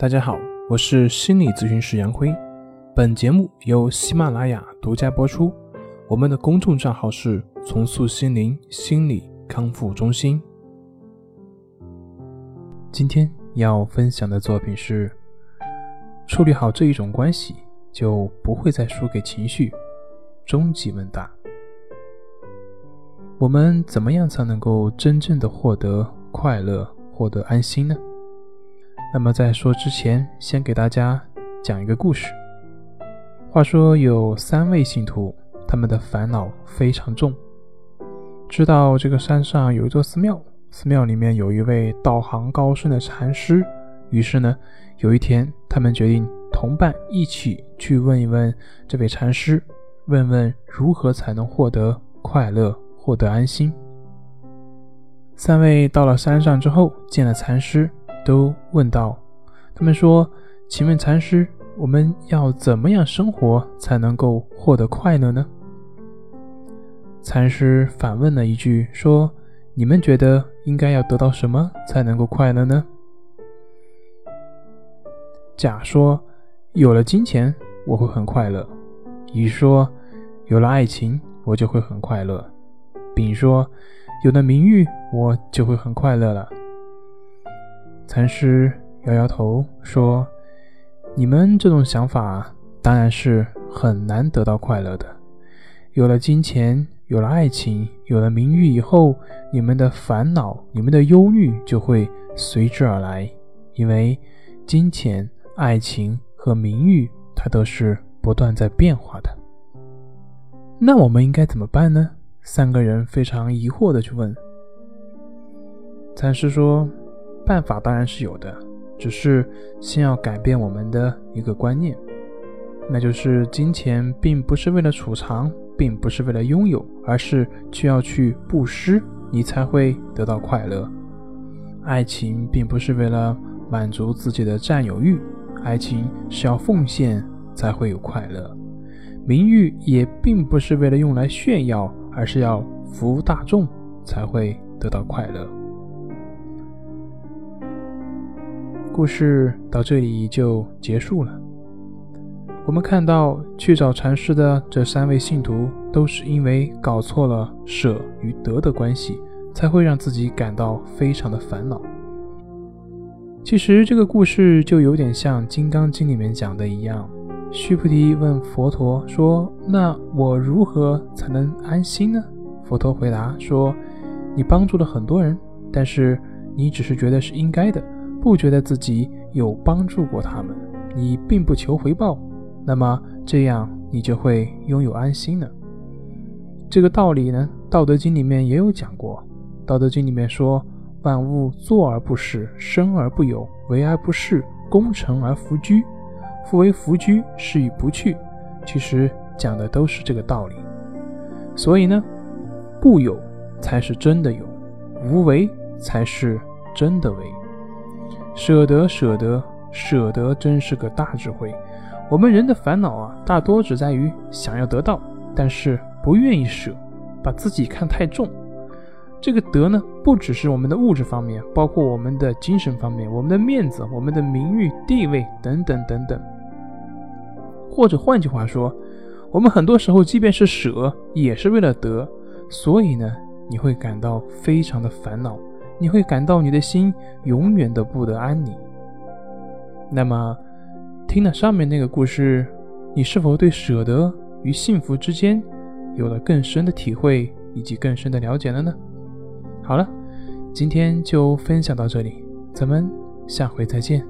大家好，我是心理咨询师杨辉。本节目由喜马拉雅独家播出。我们的公众账号是“重塑心灵心理康复中心”。今天要分享的作品是：处理好这一种关系，就不会再输给情绪。终极问答：我们怎么样才能够真正的获得快乐、获得安心呢？那么在说之前，先给大家讲一个故事。话说有三位信徒，他们的烦恼非常重。知道这个山上有一座寺庙，寺庙里面有一位道行高深的禅师。于是呢，有一天他们决定同伴一起去问一问这位禅师，问问如何才能获得快乐、获得安心。三位到了山上之后，见了禅师。都问道：“他们说，请问禅师，我们要怎么样生活才能够获得快乐呢？”禅师反问了一句：“说，你们觉得应该要得到什么才能够快乐呢？”甲说：“有了金钱，我会很快乐。”乙说：“有了爱情，我就会很快乐。”丙说：“有了名誉，我就会很快乐了。”禅师摇摇头说：“你们这种想法当然是很难得到快乐的。有了金钱，有了爱情，有了名誉以后，你们的烦恼、你们的忧虑就会随之而来。因为金钱、爱情和名誉，它都是不断在变化的。那我们应该怎么办呢？”三个人非常疑惑的去问。禅师说。办法当然是有的，只是先要改变我们的一个观念，那就是金钱并不是为了储藏，并不是为了拥有，而是需要去布施，你才会得到快乐。爱情并不是为了满足自己的占有欲，爱情是要奉献才会有快乐。名誉也并不是为了用来炫耀，而是要服务大众才会得到快乐。故事到这里就结束了。我们看到去找禅师的这三位信徒，都是因为搞错了舍与得的关系，才会让自己感到非常的烦恼。其实这个故事就有点像《金刚经》里面讲的一样。须菩提问佛陀说：“那我如何才能安心呢？”佛陀回答说：“你帮助了很多人，但是你只是觉得是应该的。”不觉得自己有帮助过他们，你并不求回报，那么这样你就会拥有安心了。这个道理呢，《道德经》里面也有讲过，《道德经》里面说：“万物作而不始，生而不有，为而不恃，功成而弗居。夫为弗居，是以不去。”其实讲的都是这个道理。所以呢，不有才是真的有，无为才是真的为。舍得，舍得，舍得，真是个大智慧。我们人的烦恼啊，大多只在于想要得到，但是不愿意舍，把自己看太重。这个得呢，不只是我们的物质方面，包括我们的精神方面，我们的面子，我们的名誉、地位等等等等。或者换句话说，我们很多时候即便是舍，也是为了得。所以呢，你会感到非常的烦恼。你会感到你的心永远的不得安宁。那么，听了上面那个故事，你是否对舍得与幸福之间有了更深的体会以及更深的了解了呢？好了，今天就分享到这里，咱们下回再见。